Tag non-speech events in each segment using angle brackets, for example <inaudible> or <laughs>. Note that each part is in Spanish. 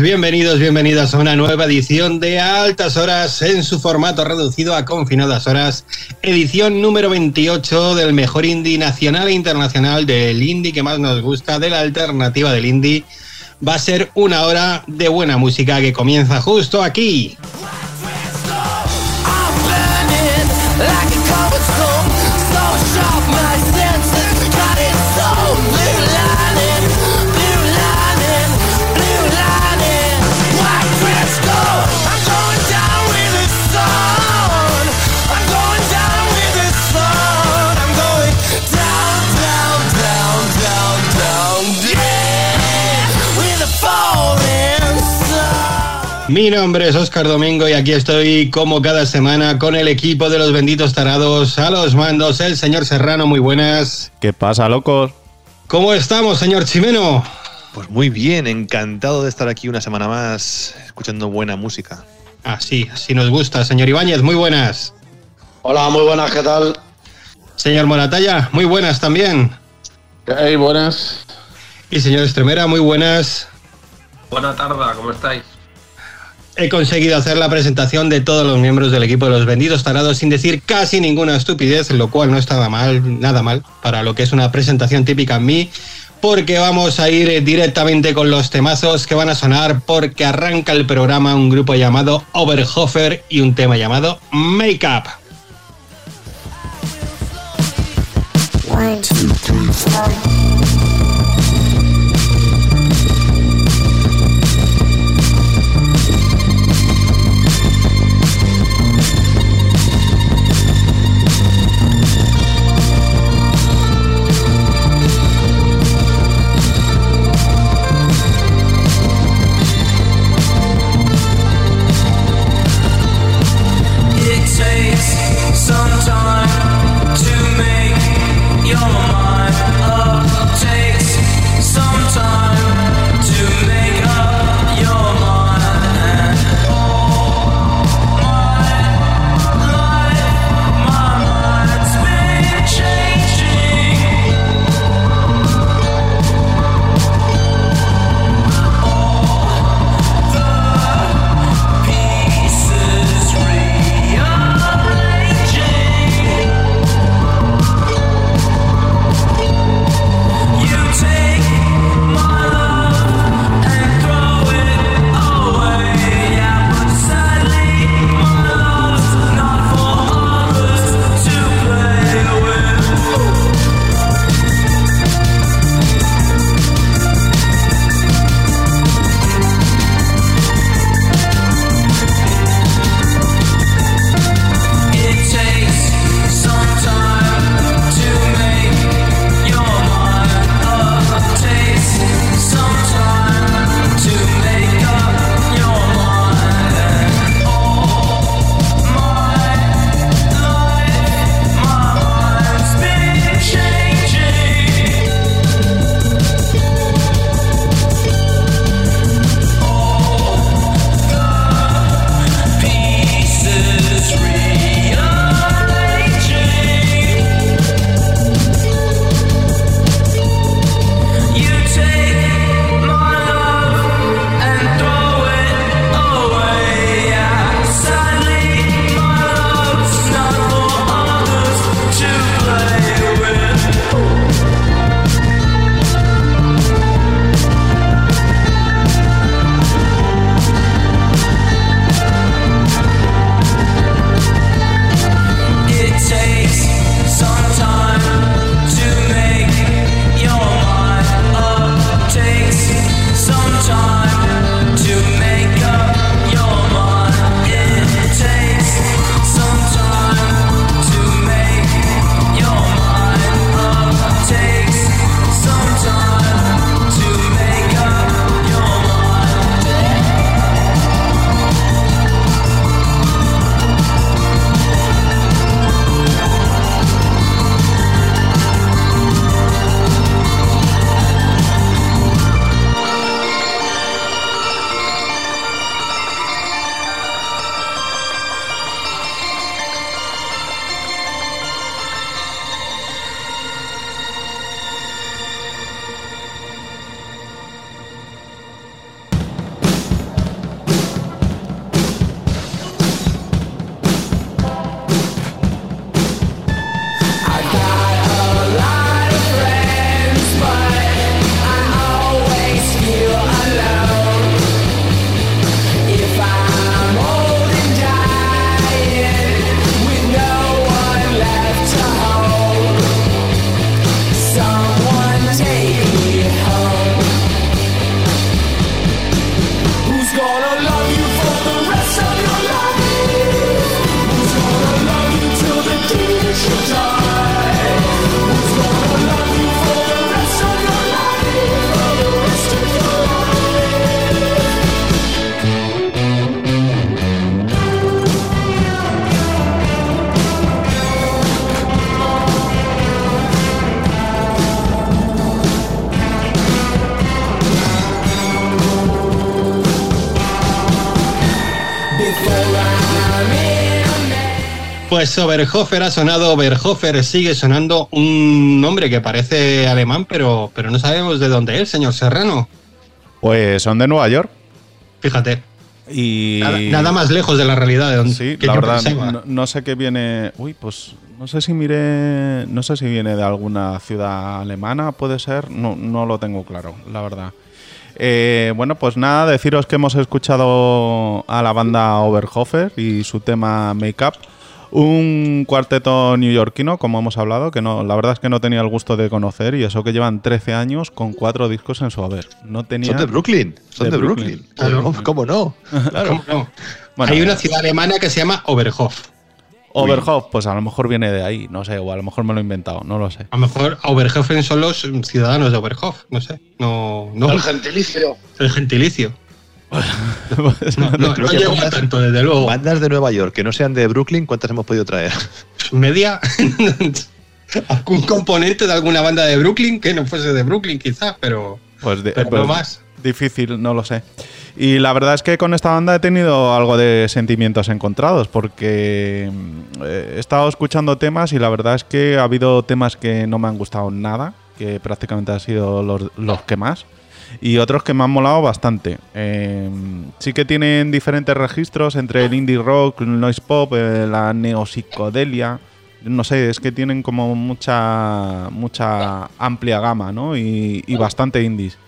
Bienvenidos, bienvenidas a una nueva edición de Altas Horas en su formato reducido a confinadas horas, edición número 28 del mejor indie nacional e internacional del indie que más nos gusta, de la alternativa del indie. Va a ser una hora de buena música que comienza justo aquí. Mi nombre es Oscar Domingo y aquí estoy como cada semana con el equipo de los benditos tarados a los mandos, el señor Serrano, muy buenas. ¿Qué pasa, locos? ¿Cómo estamos, señor Chimeno? Pues muy bien, encantado de estar aquí una semana más escuchando buena música. Así, así nos gusta, señor Ibáñez, muy buenas. Hola, muy buenas, ¿qué tal? Señor Moratalla, muy buenas también. Hey, buenas. Y señor Estremera, muy buenas. Buena tarde, ¿cómo estáis? He conseguido hacer la presentación de todos los miembros del equipo de los vendidos tarados sin decir casi ninguna estupidez, lo cual no estaba mal, nada mal, para lo que es una presentación típica en mí, porque vamos a ir directamente con los temazos que van a sonar, porque arranca el programa un grupo llamado Overhofer y un tema llamado Make Up. Pues Oberhofer ha sonado, Oberhofer sigue sonando un nombre que parece alemán, pero, pero no sabemos de dónde es, señor Serrano. Pues son de Nueva York. Fíjate, Y. nada, nada más lejos de la realidad de donde Sí, que la yo verdad, no sé qué viene. Uy, pues no sé si miré. No sé si viene de alguna ciudad alemana, puede ser. No, no lo tengo claro, la verdad. Eh, bueno, pues nada, deciros que hemos escuchado a la banda Oberhofer y su tema Make Up. Un cuarteto neoyorquino, como hemos hablado, que no, la verdad es que no tenía el gusto de conocer y eso que llevan 13 años con cuatro discos en su haber. No tenía. Son de Brooklyn. Son De de, Brooklyn. Brooklyn. Claro. ¿Cómo, cómo no? <laughs> Claro. ¿Cómo no? Bueno, Hay una eh, ciudad alemana que se llama Oberhof. Oberhof, pues a lo mejor viene de ahí, no sé, o a lo mejor me lo he inventado, no lo sé. A lo mejor Oberhofen son los ciudadanos de Oberhof, no sé. No, no El gentilicio. el gentilicio. <laughs> No, no, no llego a bandas- tanto, desde luego. Bandas de Nueva York que no sean de Brooklyn, ¿cuántas hemos podido traer? Media. <laughs> algún componente de alguna banda de Brooklyn que no fuese de Brooklyn, quizás, pero, Pues, de- pero pues no más. Difícil, no lo sé. Y la verdad es que con esta banda he tenido algo de sentimientos encontrados porque mm, eh, he estado escuchando temas y la verdad es que ha habido temas que no me han gustado nada, que prácticamente han sido los, los que más, y otros que me han molado bastante. Eh, sí que tienen diferentes registros entre el indie rock, el noise pop, eh, la neopsicodelia. No sé, es que tienen como mucha, mucha amplia gama, ¿no? Y, bastante indies.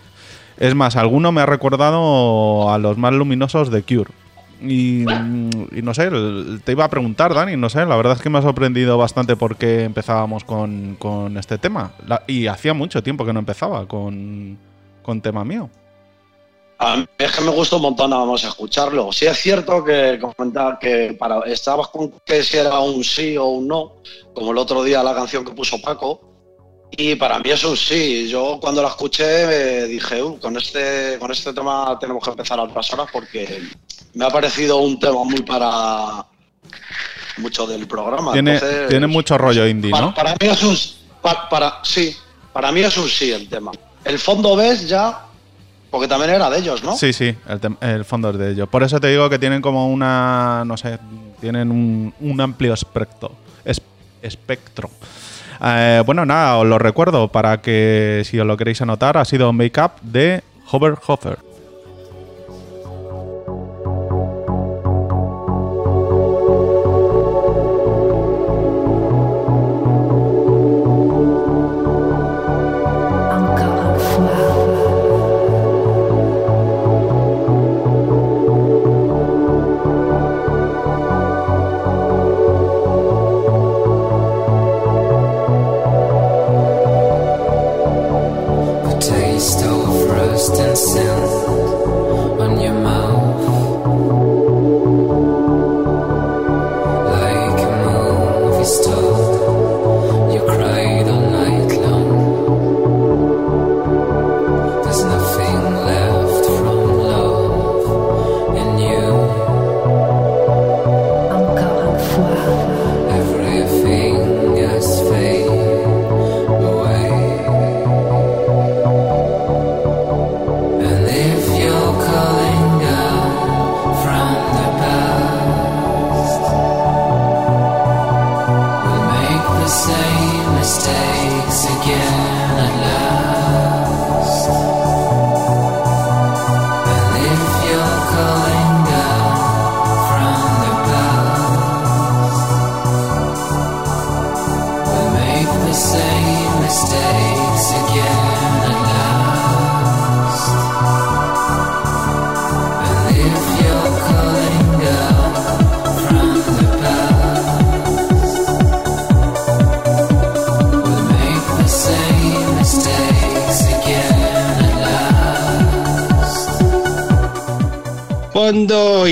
Es más, alguno me ha recordado a los más luminosos de Cure. Y, y no sé, te iba a preguntar, Dani, no sé, la verdad es que me ha sorprendido bastante porque empezábamos con, con este tema. Y hacía mucho tiempo que no empezaba con, con tema mío. A mí es que me gusta un montón, vamos a escucharlo. Sí es cierto que comentar que para estabas con que si era un sí o un no, como el otro día la canción que puso Paco. Y para mí es un sí. Yo cuando la escuché me dije, "Uh, con este con este tema tenemos que empezar a otras horas porque me ha parecido un tema muy para mucho del programa. Tiene, Entonces, tiene mucho rollo indie, para, ¿no? para mí es un pa- para, sí, para mí es un sí el tema. El fondo ves ya, porque también era de ellos, ¿no? Sí, sí, el, el fondo es de ello. Por eso te digo que tienen como una, no sé, tienen un, un amplio espectro. es- espectro. Eh, bueno, nada, os lo recuerdo para que si os lo queréis anotar, ha sido Make Up de Hover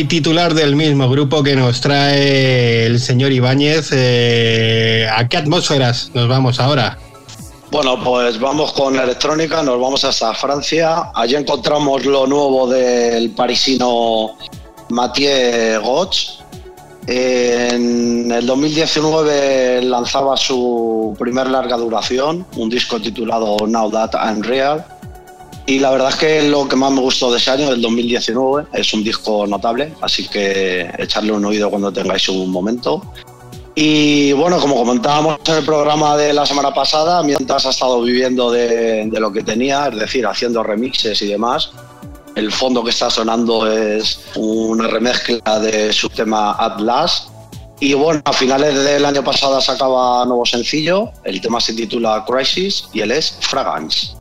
titular del mismo grupo que nos trae el señor Ibáñez. eh, ¿A qué atmósferas nos vamos ahora? Bueno, pues vamos con electrónica, nos vamos hasta Francia. Allí encontramos lo nuevo del parisino Mathieu Gotch. En el 2019 lanzaba su primer larga duración, un disco titulado Now That I'm Real. Y la verdad es que lo que más me gustó de ese año, del 2019, es un disco notable, así que echarle un oído cuando tengáis un momento. Y bueno, como comentábamos en el programa de la semana pasada, mientras ha estado viviendo de, lo que tenía, es decir, haciendo remixes y demás, el fondo que está sonando es una remezcla de su tema Atlas. Y bueno, a finales del año pasado sacaba nuevo sencillo, el tema se titula Crisis y él es Fragrance.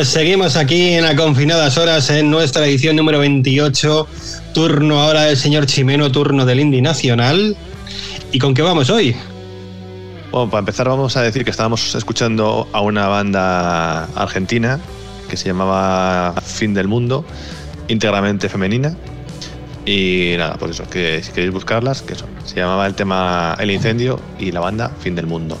Pues seguimos aquí en Aconfinadas Horas en nuestra edición número 28. Turno ahora del señor Chimeno, turno del Indie Nacional. ¿Y con qué vamos hoy? Bueno, para empezar vamos a decir que estábamos escuchando a una banda argentina que se llamaba Fin del Mundo, íntegramente femenina. Y nada, pues eso, que si queréis buscarlas, que son. Se llamaba el tema El Incendio y la banda Fin del Mundo.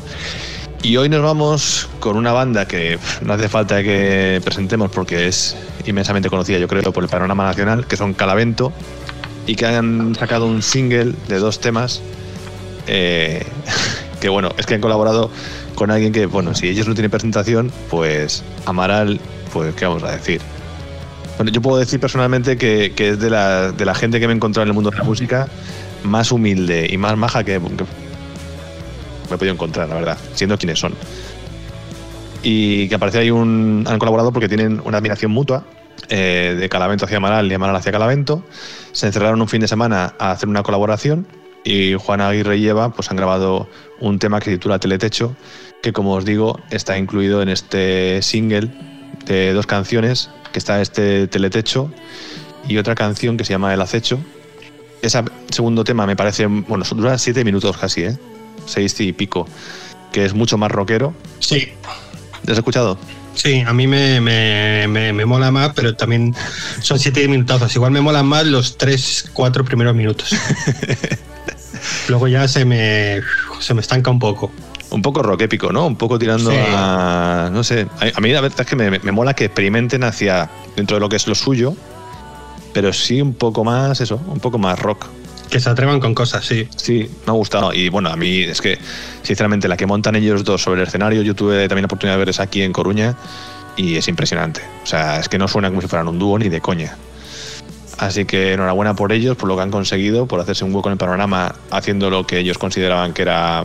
Y hoy nos vamos con una banda que no hace falta que presentemos porque es inmensamente conocida, yo creo, por el panorama nacional, que son Calavento, y que han sacado un single de dos temas. eh, <laughs> que bueno, es que han colaborado con alguien que, bueno, si ellos no tienen presentación, pues Amaral, pues, ¿qué vamos a decir? Bueno, yo puedo decir personalmente que, es de la, gente que me he encontrado en el mundo de la música más humilde y más maja que me he podido encontrar, la verdad, siendo quienes son. Y que aparece ahí un. Han colaborado porque tienen una admiración mutua eh, de Calavento hacia Amaral y Amaral hacia Calavento. Se encerraron un fin de semana a hacer una colaboración y Juan Aguirre y Eva pues, han grabado un tema que se titula Teletecho, que como os digo está incluido en este single de dos canciones, que está este Teletecho y otra canción que se llama El Acecho. Ese segundo tema me parece, bueno, dura siete minutos casi, ¿eh? Seis y pico, que es mucho más rockero. Sí. ¿Lo has escuchado? Sí, a mí me, me, me, me mola más, pero también son siete minutazos. Igual me molan más los tres, cuatro primeros minutos. <laughs> Luego ya se me, se me estanca un poco. Un poco rock épico, ¿no? Un poco tirando Sí. a. No sé. A, a mí la verdad es que me, me mola que experimenten hacia. dentro de lo que es lo suyo, pero sí un poco más, eso, un poco más rock. Que se atrevan con cosas, sí. Sí, me ha gustado. Y bueno, a mí es que, sinceramente, la que montan ellos dos sobre el escenario, yo tuve también la oportunidad de verles aquí en Coruña y es impresionante. O sea, es que no suena como si fueran un dúo ni de coña. Así que enhorabuena por ellos, por lo que han conseguido, por hacerse un hueco en el panorama haciendo lo que ellos consideraban que era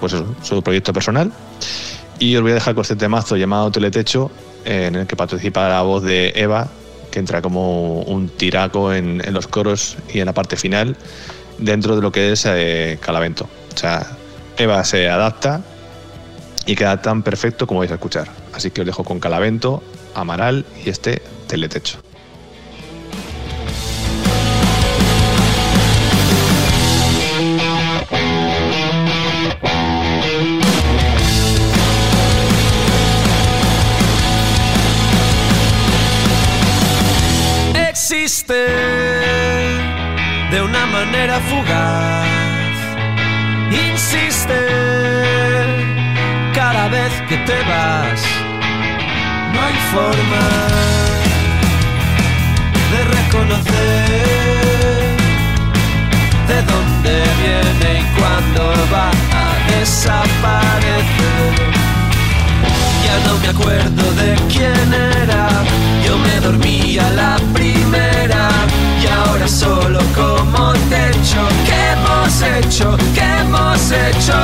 pues su proyecto personal. Y os voy a dejar con este temazo llamado Teletecho, en el que participa la voz de Eva, que entra como un tiraco en, los coros y en la parte final, dentro de lo que es eh, Calavento. O sea, Eva se adapta y queda tan perfecto como vais a escuchar. Así que os dejo con Calavento, Amaral y este Teletecho. Fugaz. Insiste cada vez que te vas. No hay forma de reconocer de dónde viene y cuándo va a desaparecer. Ya no me acuerdo de quién era. Yo me dormía la primera y ahora solo como techo. ¿Qué hemos hecho? ¿Qué hemos hecho?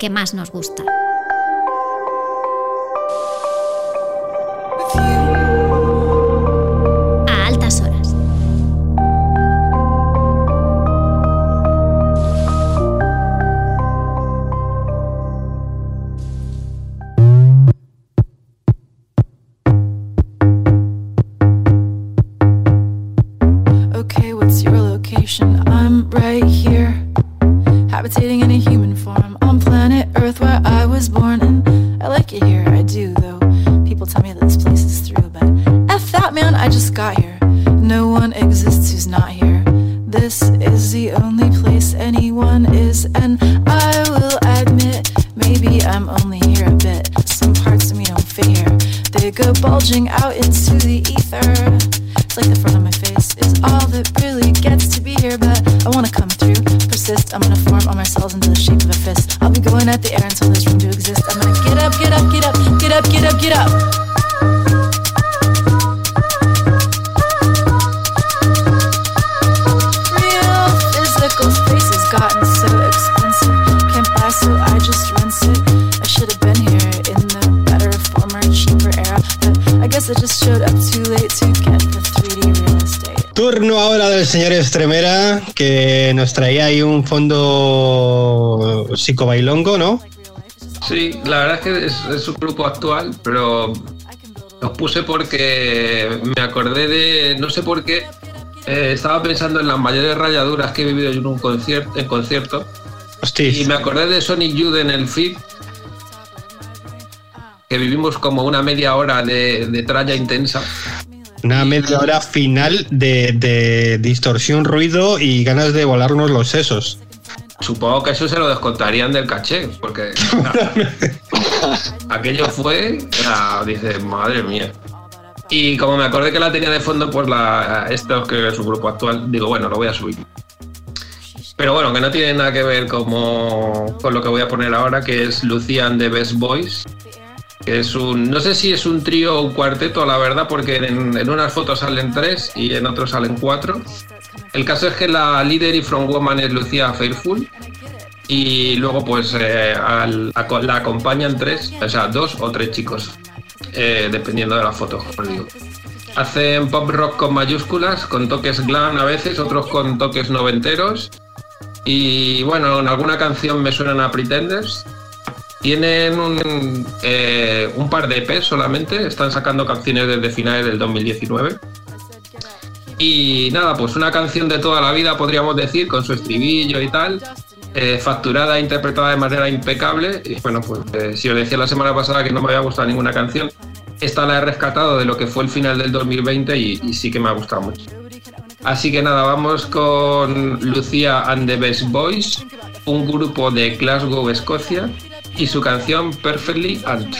Que más nos gusta. blowing at the air until this señor Estremera, que nos traía ahí un fondo psicobailongo, ¿no? Sí, la verdad es que es, es un grupo actual, pero los puse porque me acordé de, no sé por qué, eh, estaba pensando en las mayores rayaduras que he vivido yo en un concierto, en concierto y me acordé de Sonic Youth en el feed, que vivimos como una media hora de, de tralla intensa. Una media hora final de, de distorsión, ruido y ganas de volarnos los sesos. Supongo que eso se lo descontarían del caché, porque <laughs> aquello fue, era, dice, madre mía. Y como me acordé que la tenía de fondo, pues la, esto que es su grupo actual, digo, bueno, lo voy a subir. Pero bueno, que no tiene nada que ver como, con lo que voy a poner ahora, que es Lucian de Best Boys. Es un. No sé si es un trío o un cuarteto, la verdad, porque en, unas fotos salen tres y en otros salen cuatro. El caso es que la líder y frontwoman es Lucía Fairfull. Y luego, pues, eh, la acompañan tres, o sea, dos o tres chicos, eh, dependiendo de la foto, os digo. Hacen pop rock con mayúsculas, con toques glam a veces, otros con toques noventeros. Y bueno, en alguna canción me suenan a Pretenders. Tienen un, eh, un par de EPs solamente, están sacando canciones desde finales del 2019. Y nada, pues una canción de toda la vida, podríamos decir, con su estribillo y tal, eh, facturada e interpretada de manera impecable. Y bueno, pues eh, si os decía la semana pasada que no me había gustado ninguna canción, esta la he rescatado de lo que fue el final del 2020 y, y sí que me ha gustado mucho. Así que nada, vamos con Lucía and the Best Boys, un grupo de Glasgow, Escocia, y su canción Perfectly and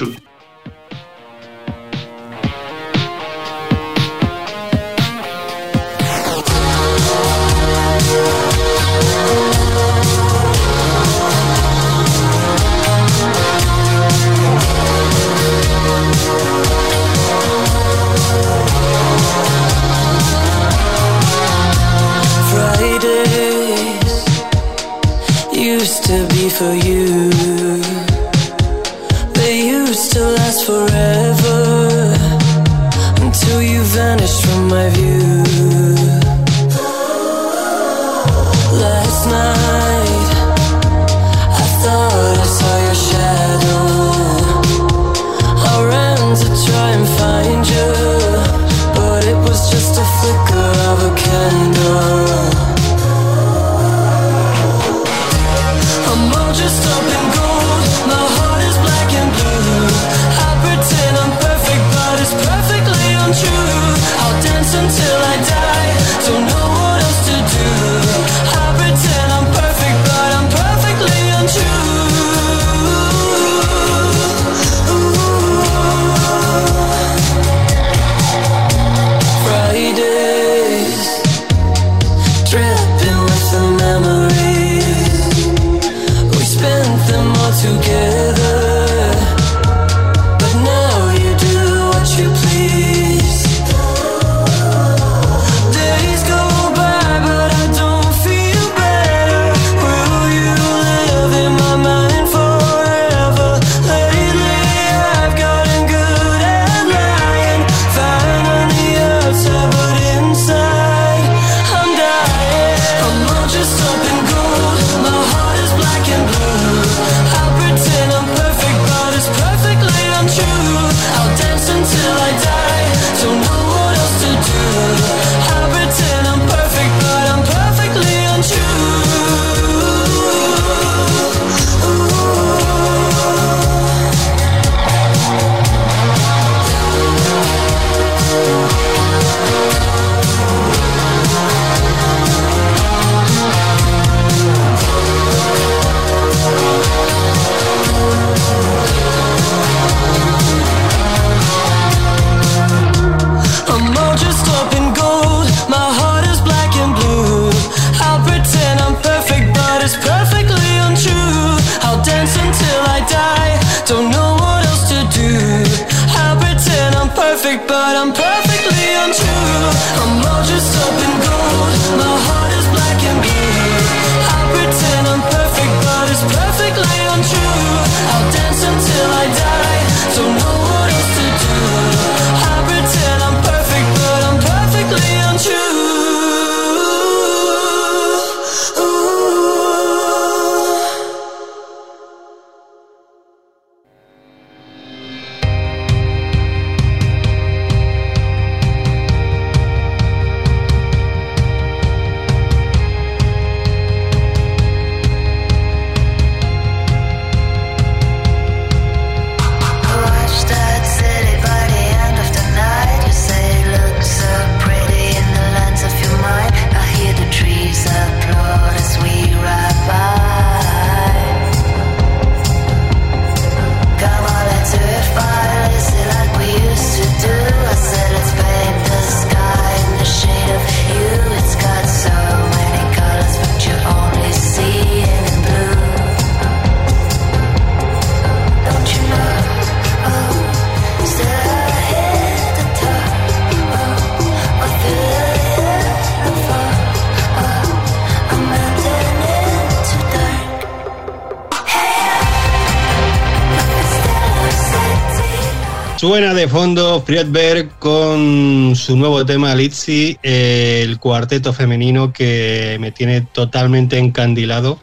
Suena de fondo Friedberg con su nuevo tema Litzy, el cuarteto femenino que me tiene totalmente encandilado.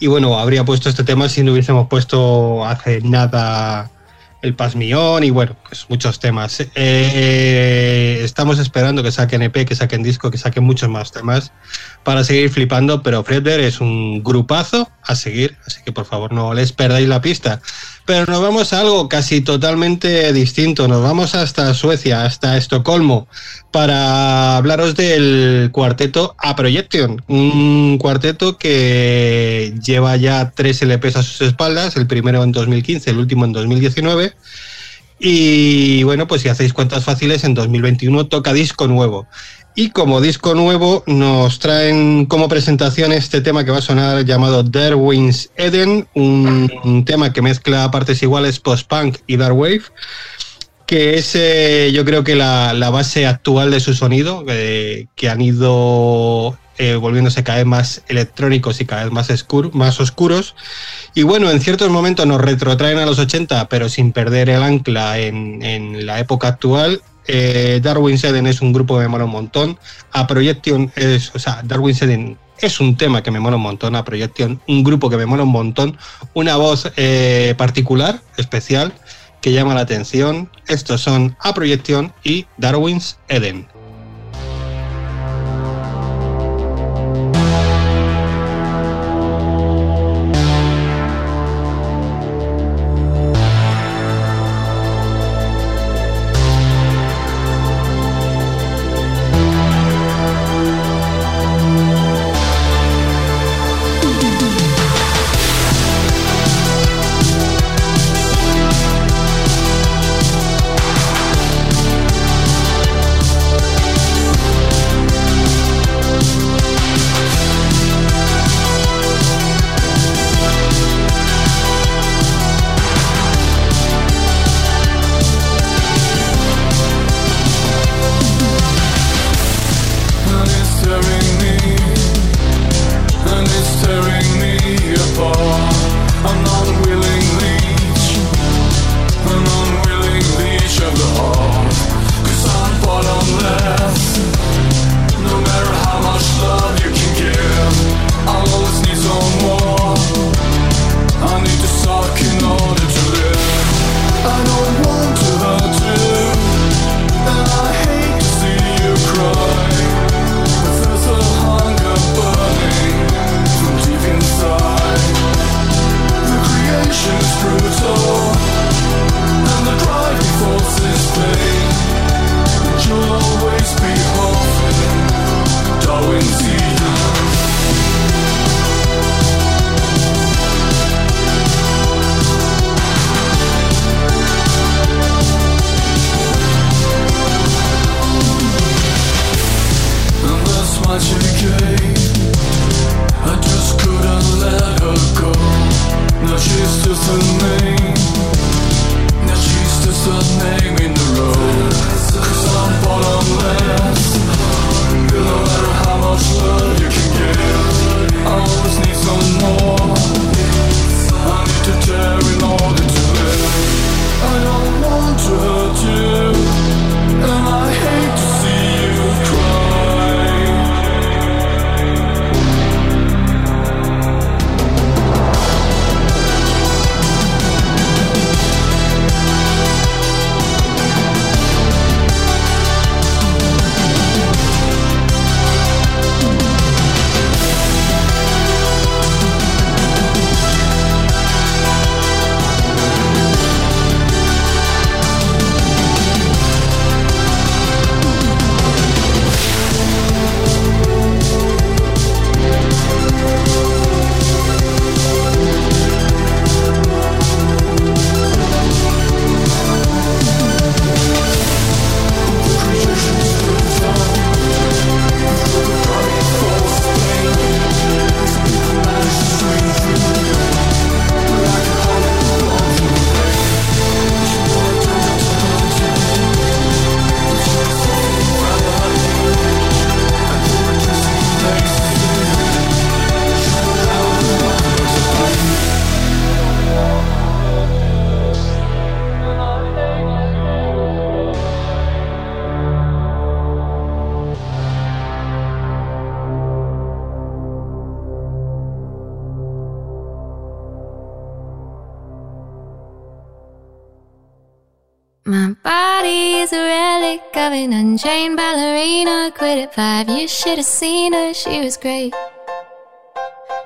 Y bueno, habría puesto este tema si no hubiésemos puesto hace nada el Pasmión y bueno, pues muchos temas. Eh, estamos esperando que saquen EP, que saquen disco, que saquen muchos más temas para seguir flipando, pero Fredder es un grupazo a seguir, así que por favor no les perdáis la pista. Pero nos vamos a algo casi totalmente distinto, nos vamos hasta Suecia, hasta Estocolmo, para hablaros del cuarteto A Projection, un cuarteto que lleva ya tres LPs a sus espaldas, el primero en 2015, el último en 2019. Y bueno, pues si hacéis cuentas fáciles, en 2021 toca disco nuevo. Y como disco nuevo nos traen como presentación este tema que va a sonar llamado Darwin's Eden, un, tema que mezcla partes iguales post-punk y dark wave, que es eh, yo creo que la, base actual de su sonido, eh, que han ido eh, volviéndose cada vez más electrónicos y cada vez más, oscur más oscuros. Y bueno, en ciertos momentos nos retrotraen a los 80, pero sin perder el ancla en la época actual. Eh, Darwin Eden es un grupo que me mola un montón. A Projection es, o sea, Darwin Eden es un tema que me mola un montón, a Projection, un grupo que me mola un montón, una voz eh, particular, especial, que llama la atención. Estos son A Projection y Darwin's Eden. Five, you should have seen her, she was great.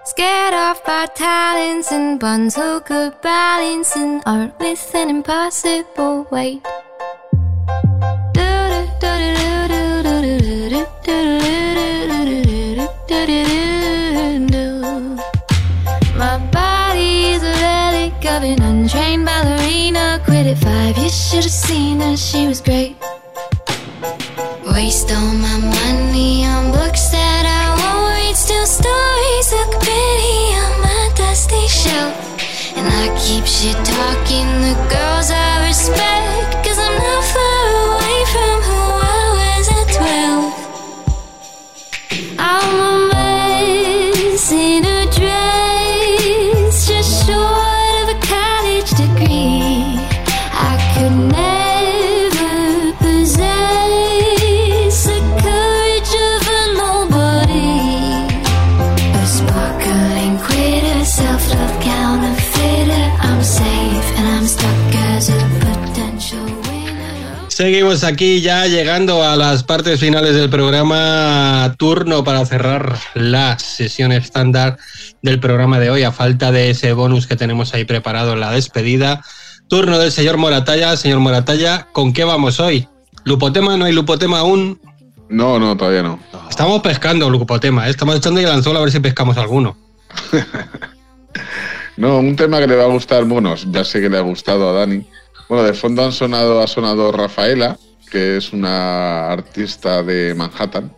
Scared off by talents and buns who could balance and art with an impossible weight. My body is a relic of an untrained ballerina. Quit at five, you should have seen her, she was great. Waste all my money on books that I won't read. Still stories look pretty on my dusty shelf. And I keep shit talking the girls I respect. Seguimos aquí ya llegando a las partes finales del programa. Turno para cerrar la sesión estándar del programa de hoy, a falta de ese bonus que tenemos ahí preparado en la despedida. Turno del señor Moratalla. Señor Moratalla, ¿con qué vamos hoy? ¿Lupotema? ¿No hay lupotema aún? No, no, todavía no. Estamos pescando lupotema, ¿eh? estamos echando el anzuelo a ver si pescamos alguno. <laughs> No, un tema que le va a gustar, bueno, ya sé que le ha gustado a Dani. Bueno, de fondo han sonado, ha sonado Rafaela, que es una artista de Manhattan,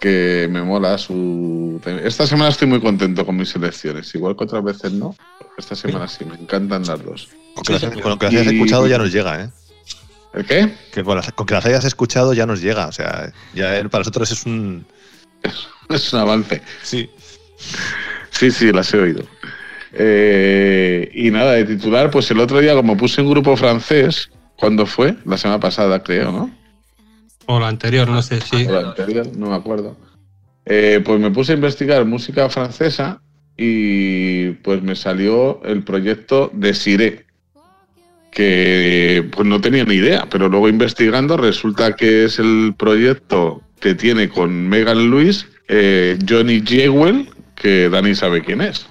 que me mola su... Esta semana estoy muy contento con mis selecciones, igual que otras veces no. Esta semana sí, me encantan las dos. Con que las, con lo que las hayas escuchado ya nos llega, ¿eh? ¿El qué? Que con, las, con que las hayas escuchado ya nos llega. O sea, ya eh, para nosotros es un. <laughs> Es un avance. Sí. Sí, sí, las he oído. Eh, y nada, de titular, pues el otro día, como puse un grupo francés, ¿cuándo fue? La semana pasada, creo, ¿no? O la anterior, no sé si. O la anterior, no me acuerdo. Eh, pues me puse a investigar música francesa y pues me salió el proyecto de Siré, que pues no tenía ni idea, pero luego investigando resulta que es el proyecto que tiene con Megan Lewis, eh, Johnny Jewell, que Dani sabe quién es.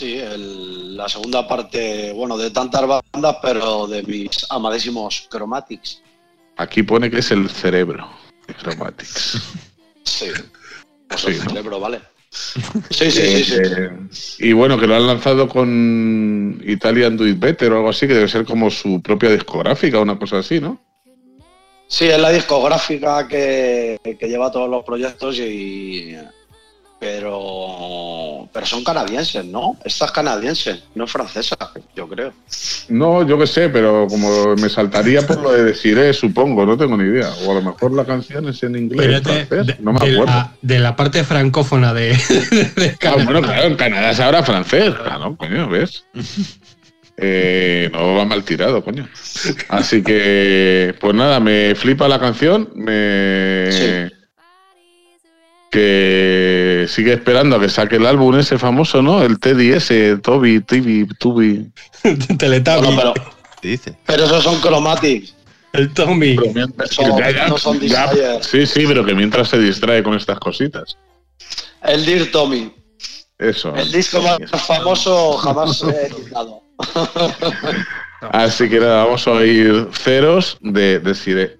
Sí, el- la segunda parte, bueno, de tantas bandas, pero de mis amadísimos Chromatics. Aquí pone que es el cerebro de Chromatics. <laughs> Sí. Pues Sí, el ¿no? cerebro, ¿vale? Sí, sí, sí, sí. Eh, y bueno, que lo han lanzado con Italian Do It Better o algo así, que debe ser como su propia discográfica o una cosa así, ¿no? Sí, es la discográfica que, que lleva todos los proyectos y. Pero. Pero son canadienses, ¿no? Esta es canadiense, no es francesa, yo creo. No, yo qué sé, pero como me saltaría por lo de deciré, supongo, no tengo ni idea. O a lo mejor la canción es en inglés, Espérate, francés, no me de, acuerdo. la, de la parte francófona de, <laughs> de Ah, bueno, claro, en Canadá se habla francés. Claro, coño, ¿ves? Eh, no va mal tirado, coño. Así que, pues nada, me flipa la canción. Me. Que sigue esperando a que saque el álbum ese famoso, ¿no? El Teddy ese, Toby, Tibi, Tubi. <laughs> Teletubby. Bueno, pero, dice? pero esos son Chromatics. El Tommy. Son- Ya, ya, no son ya, sí, sí, pero que mientras se distrae con estas cositas. El Dear Tommy. Eso. El disco más famoso jamás he editado. <laughs> Así que nada, vamos a oír ceros de, de.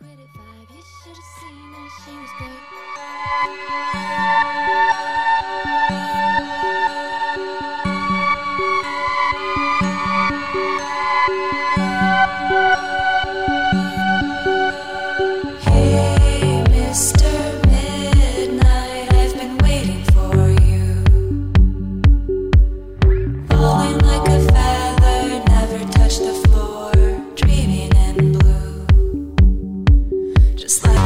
just like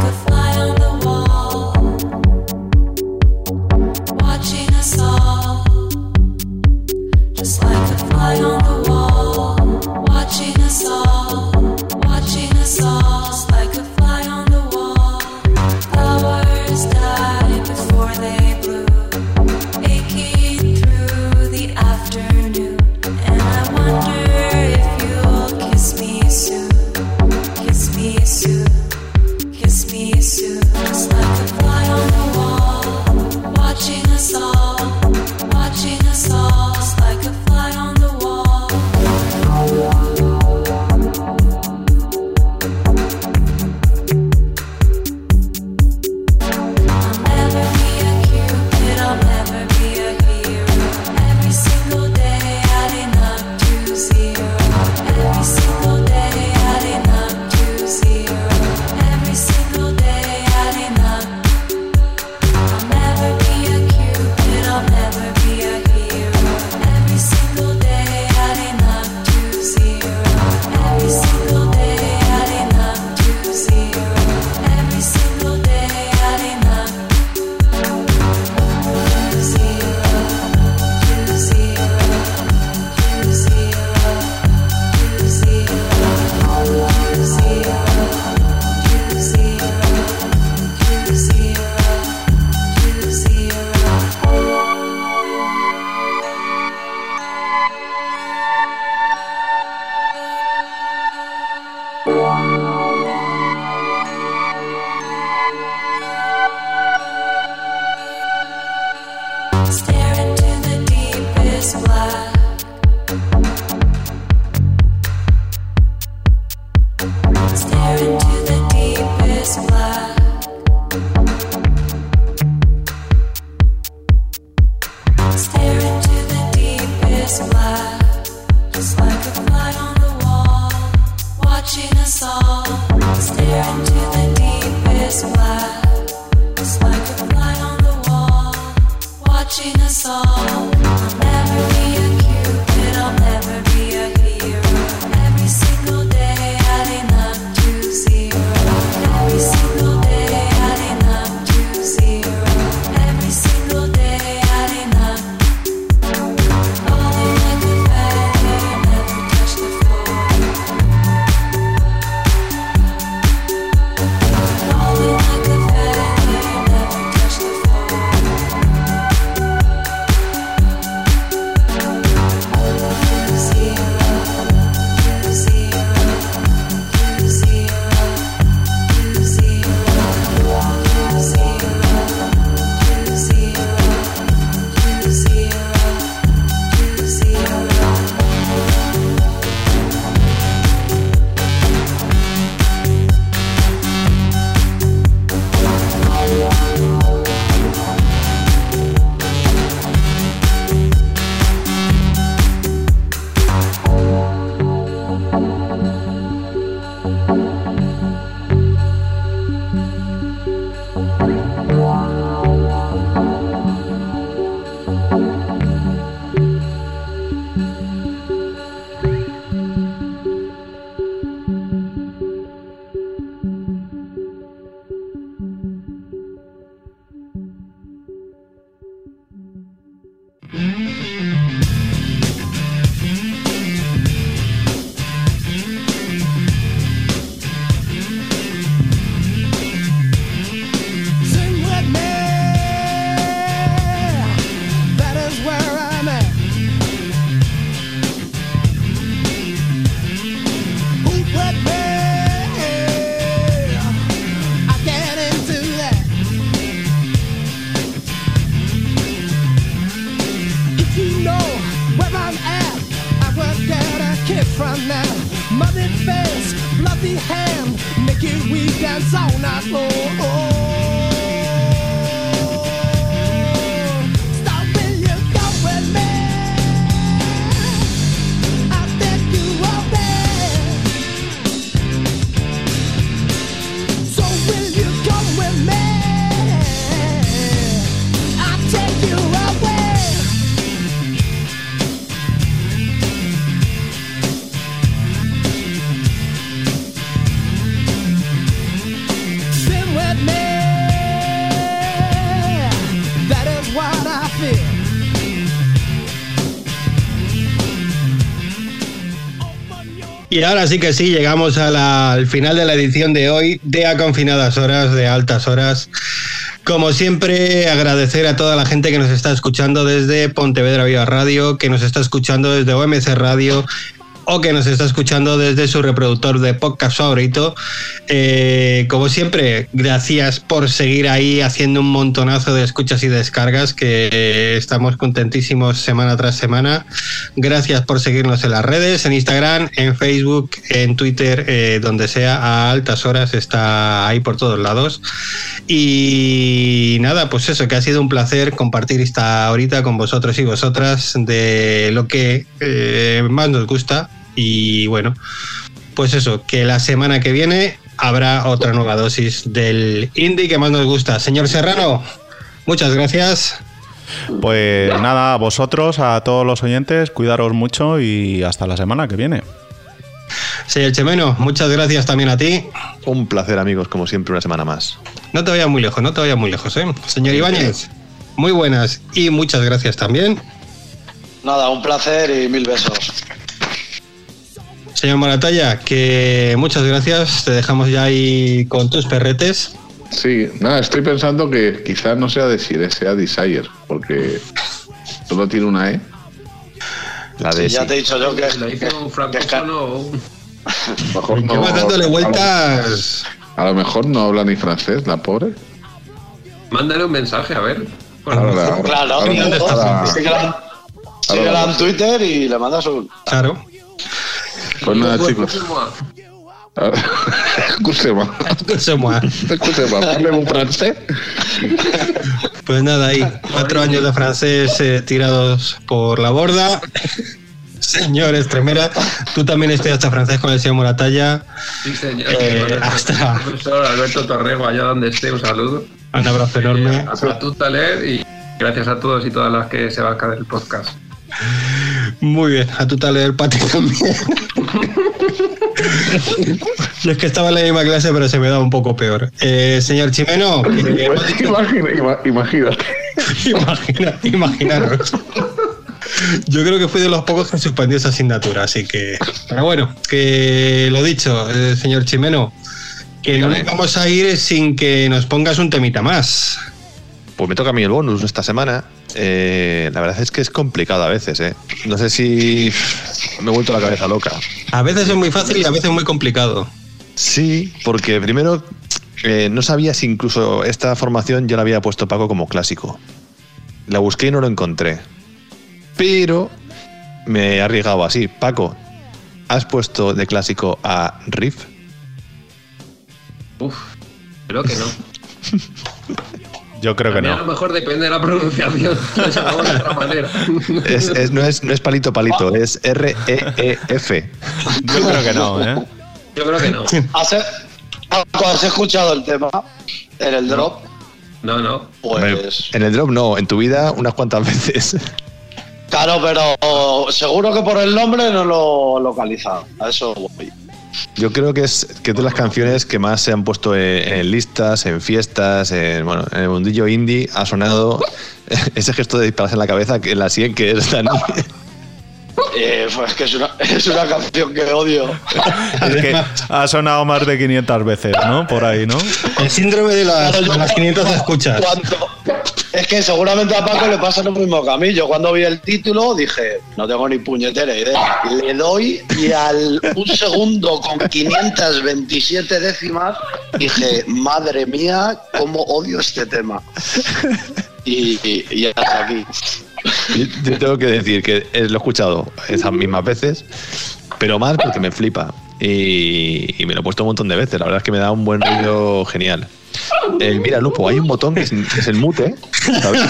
Y ahora sí que sí, llegamos a la- al final de la edición de hoy de A Confinadas Horas, de Altas Horas. Como siempre, agradecer a toda la gente que nos está escuchando desde Pontevedra Viva Radio, que nos está escuchando desde OMC Radio o que nos está escuchando desde su reproductor de podcast favorito. Eh, como siempre, gracias por seguir ahí haciendo un montonazo de escuchas y descargas, que estamos contentísimos semana tras semana. Gracias por seguirnos en las redes, en Instagram, en Facebook, en Twitter, eh, donde sea, a altas horas, está ahí por todos lados. Y nada, pues eso, que ha sido un placer compartir esta horita con vosotros y vosotras de lo que eh, más nos gusta. Y bueno, pues eso, que la semana que viene habrá otra nueva dosis del indie que más nos gusta. Señor Serrano, muchas gracias. Pues nada, a vosotros, a todos los oyentes, cuidaros mucho y hasta la semana que viene. Señor Chemeno, muchas gracias también a ti. Un placer, amigos, como siempre, una semana más. No te vayas muy lejos, no te vayas muy lejos, ¿eh? Señor Ibáñez, muy buenas y muchas gracias también. Nada, un placer y mil besos. Señor Moratalla, que muchas gracias. Te dejamos ya ahí con tus perretes. Sí, nada, estoy pensando que quizás no sea Desire, sea Desire, porque solo tiene una E. La Sí, ya te he dicho yo que. Lo hice un francófono o un- Mejor no- dándole vueltas. A lo mejor no habla ni francés, la pobre. Mándale un mensaje, a ver. Ahora, ahora, Claro, ahora, ahora- síguela, síguela en Twitter y le mandas un. Claro. Pues nada, chicos. Excusez-moi. Excusez-moi. Excusez-moi. ¿Parlez-vous francés? Pues nada, ahí cuatro años de francés eh, tirados por la borda. señor Estremera. Tú también estudiaste francés con el señor Moratalla. Sí, señor. Eh, Bueno, hasta- profesor Alberto Torrego, allá donde esté, un saludo. Un abrazo enorme. Eh, a tu taler y gracias a todos y todas las que se van a caer el podcast. Muy bien, a tu tal el Pati también. Es que estaba en la misma clase, pero se me da un poco peor. Eh, señor Chimeno, que- Imagina, ima- imagínate. Imagina, imaginaros. Yo creo que fui de los pocos que suspendió esa asignatura, así que. Pero bueno, que lo dicho, eh, señor Chimeno, que no nos vamos a ir sin que nos pongas un temita más. Pues me toca a mí el bonus esta semana. Eh, la verdad es que es complicado a veces, ¿eh? No sé si me he vuelto la cabeza loca. A veces es muy fácil y a veces muy complicado. Sí, porque primero eh, no sabía si incluso esta formación ya la había puesto Paco como clásico. La busqué y no lo encontré. Pero me he arriesgado así. Paco, ¿has puesto de clásico a Riff? Uf, creo que no. <laughs> Yo creo que mí a no. lo mejor depende de la pronunciación. <laughs> Lo llamamos de otra manera. Es- es- no, es, no es palito palito, es E R-E-E-F. Yo creo que no, ¿eh? Yo creo que no. ¿Has, ¿Has escuchado el tema en el drop? No, no. Pues En el drop no, en tu vida unas cuantas veces. claro, pero seguro que por el nombre no lo he localizado. A eso voy. Yo creo que es, que es de las canciones que más se han puesto en, listas, en fiestas, en, bueno, en el mundillo indie ha sonado <laughs> ese gesto de dispararse en la cabeza que la sien que es Dani. Eh, pues que es una, <laughs> es una canción que odio. <laughs> Es que ha sonado más de 500 veces, ¿no? Por ahí, ¿no? El síndrome de las, de las 500 escuchas. Cuando- es que seguramente a Paco le pasa lo mismo que a mí. Yo cuando vi el título dije, no tengo ni puñetera idea. Le doy y al un segundo con 527 décimas dije, madre mía, cómo odio este tema. Y, y, y hasta aquí. <laughs> Yo, tengo que decir que lo he escuchado esas mismas veces, pero más porque me flipa. Y, y me lo he puesto un montón de veces. La verdad es que me da un buen ruido genial. Eh, mira, Lupo, hay un botón que es, que es el mute. ¿sabes?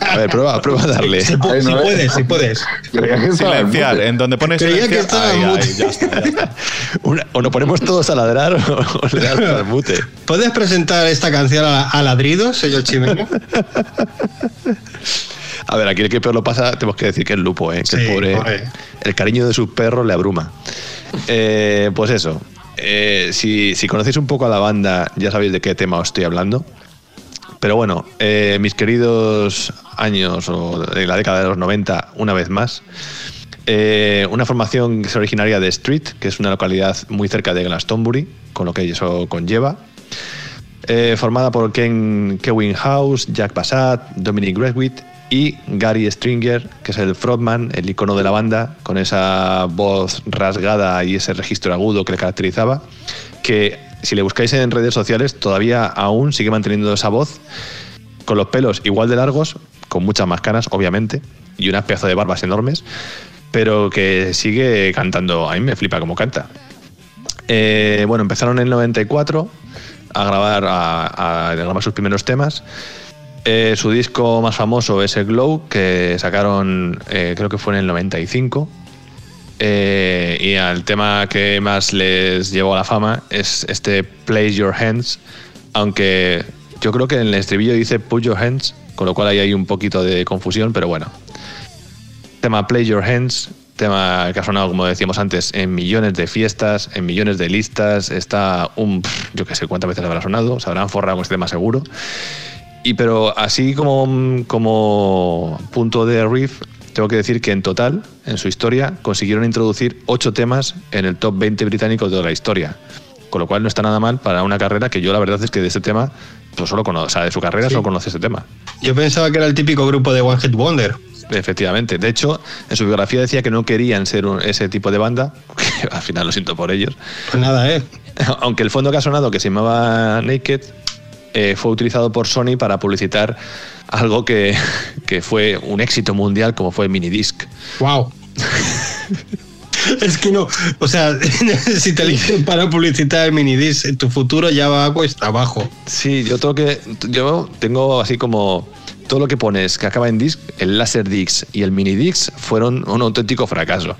A ver, prueba, prueba a darle. Si, pu- si puedes, si puedes. Que en Silenciar, en donde pones Creía que silenciar. estaba en ahí, mute. ahí, ya está, ya está. Una- o nos ponemos todos a ladrar o, o le das al mute. ¿Puedes presentar esta canción a, a ladridos, señor Chimeno? <laughs> A ver, aquí el que peor lo pasa, tenemos que decir que es Lupo, ¿eh? que el pobre, pobre. el cariño de sus perros le abruma. Eh, pues eso, eh, si, si conocéis un poco a la banda, ya sabéis de qué tema os estoy hablando. Pero bueno, eh, mis queridos años o de la década de los 90, una vez más, eh, una formación que es originaria de Street, que es una localidad muy cerca de Glastonbury, con lo que eso conlleva. Eh, formada por Ken, Kevin House, Jack Bassat, Dominic Redwitt y Gary Stringer, que es el frontman, el icono de la banda, con esa voz rasgada y ese registro agudo que le caracterizaba, que si le buscáis en redes sociales todavía aún sigue manteniendo esa voz, con los pelos igual de largos, con muchas más canas, obviamente, y unas pedazos de barbas enormes, pero que sigue cantando. A mí me flipa como canta. Eh, bueno, empezaron en el 94 a grabar, a grabar sus primeros temas. Eh, su disco más famoso es el Glow, que sacaron, eh, creo que fue en el 95. Eh, y al tema que más les llevó a la fama es este Place Your Hands, aunque yo creo que en el estribillo dice Put Your Hands, con lo cual ahí hay un poquito de confusión, pero bueno. Tema Play Your Hands, tema que ha sonado, como decíamos antes, en millones de fiestas, en millones de listas, está un, yo qué sé cuántas veces habrá sonado, se habrán forrado con este tema seguro. Y pero así como, como punto de riff, tengo que decir que en total, en su historia, consiguieron introducir ocho temas en el top 20 británico de toda la historia. Con lo cual no está nada mal para una carrera que yo la verdad es que de este tema, pues solo conozco, o sea, de su carrera solo conoce este tema. Yo pensaba que era el típico grupo de One Hit Wonder. Efectivamente. De hecho, en su biografía decía que no querían ser un- ese tipo de banda. <laughs> que al final lo siento por ellos. Pues nada, ¿eh? <laughs> Aunque el fondo que ha sonado, que se llamaba Naked, eh, fue utilizado por Sony para publicitar algo que, <laughs> que fue un éxito mundial, como fue Minidisc. ¡Wow! es que no, o sea, <laughs> si te eligen para publicitar el minidisc, en tu futuro ya va cuesta abajo. Sí, yo tengo que. Yo tengo así como todo lo que pones que acaba en disc, el Laserdisc y el Minidisc fueron un auténtico fracaso.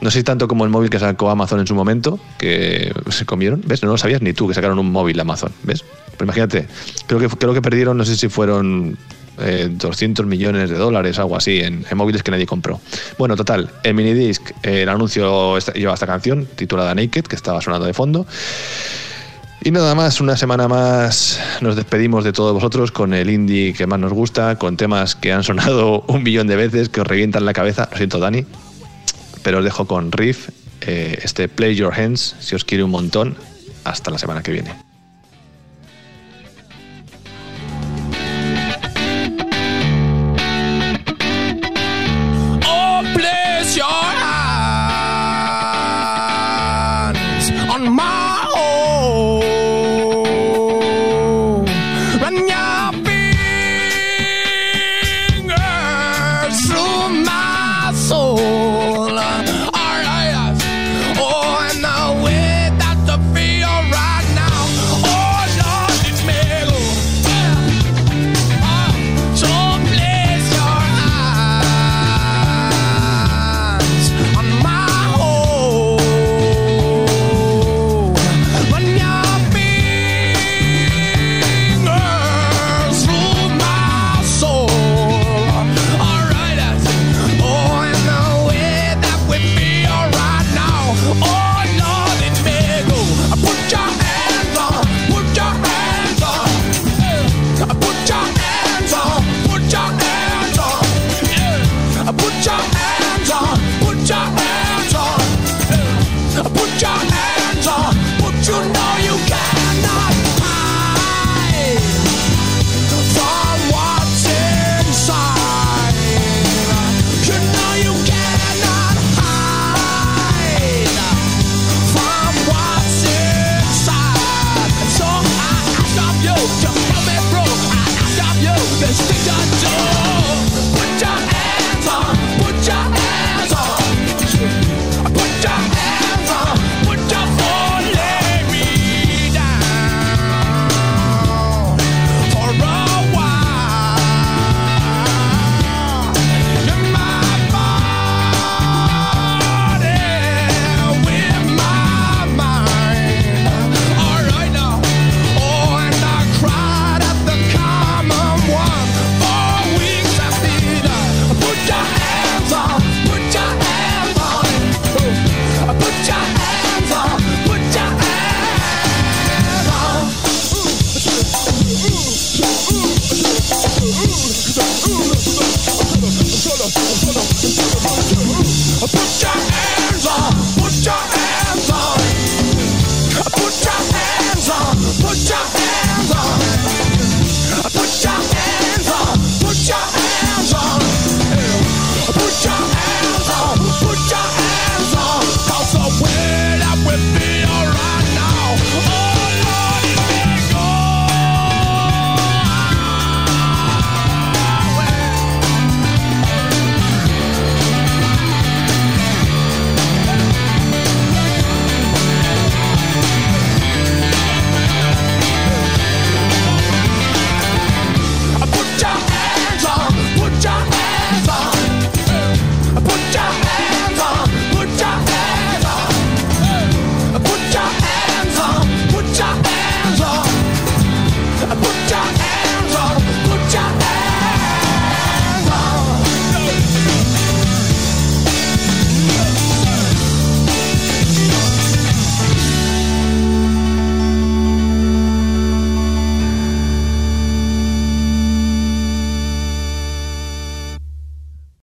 No sé tanto como el móvil que sacó Amazon en su momento, que se comieron. ¿Ves? No lo sabías ni tú que sacaron un móvil Amazon. ¿Ves? Pero imagínate, creo que, creo que perdieron, no sé si fueron eh, 200 millones de dólares, algo así, en, en móviles que nadie compró. Bueno, total, el minidisc, eh, el anuncio lleva esta canción titulada Naked, que estaba sonando de fondo. Y nada más, una semana más nos despedimos de todos vosotros con el indie que más nos gusta, con temas que han sonado <laughs> un millón de veces, que os revientan la cabeza. Lo siento, Dani, pero os dejo con Riff, eh, este Play Your Hands, si os quiere un montón. Hasta la semana que viene.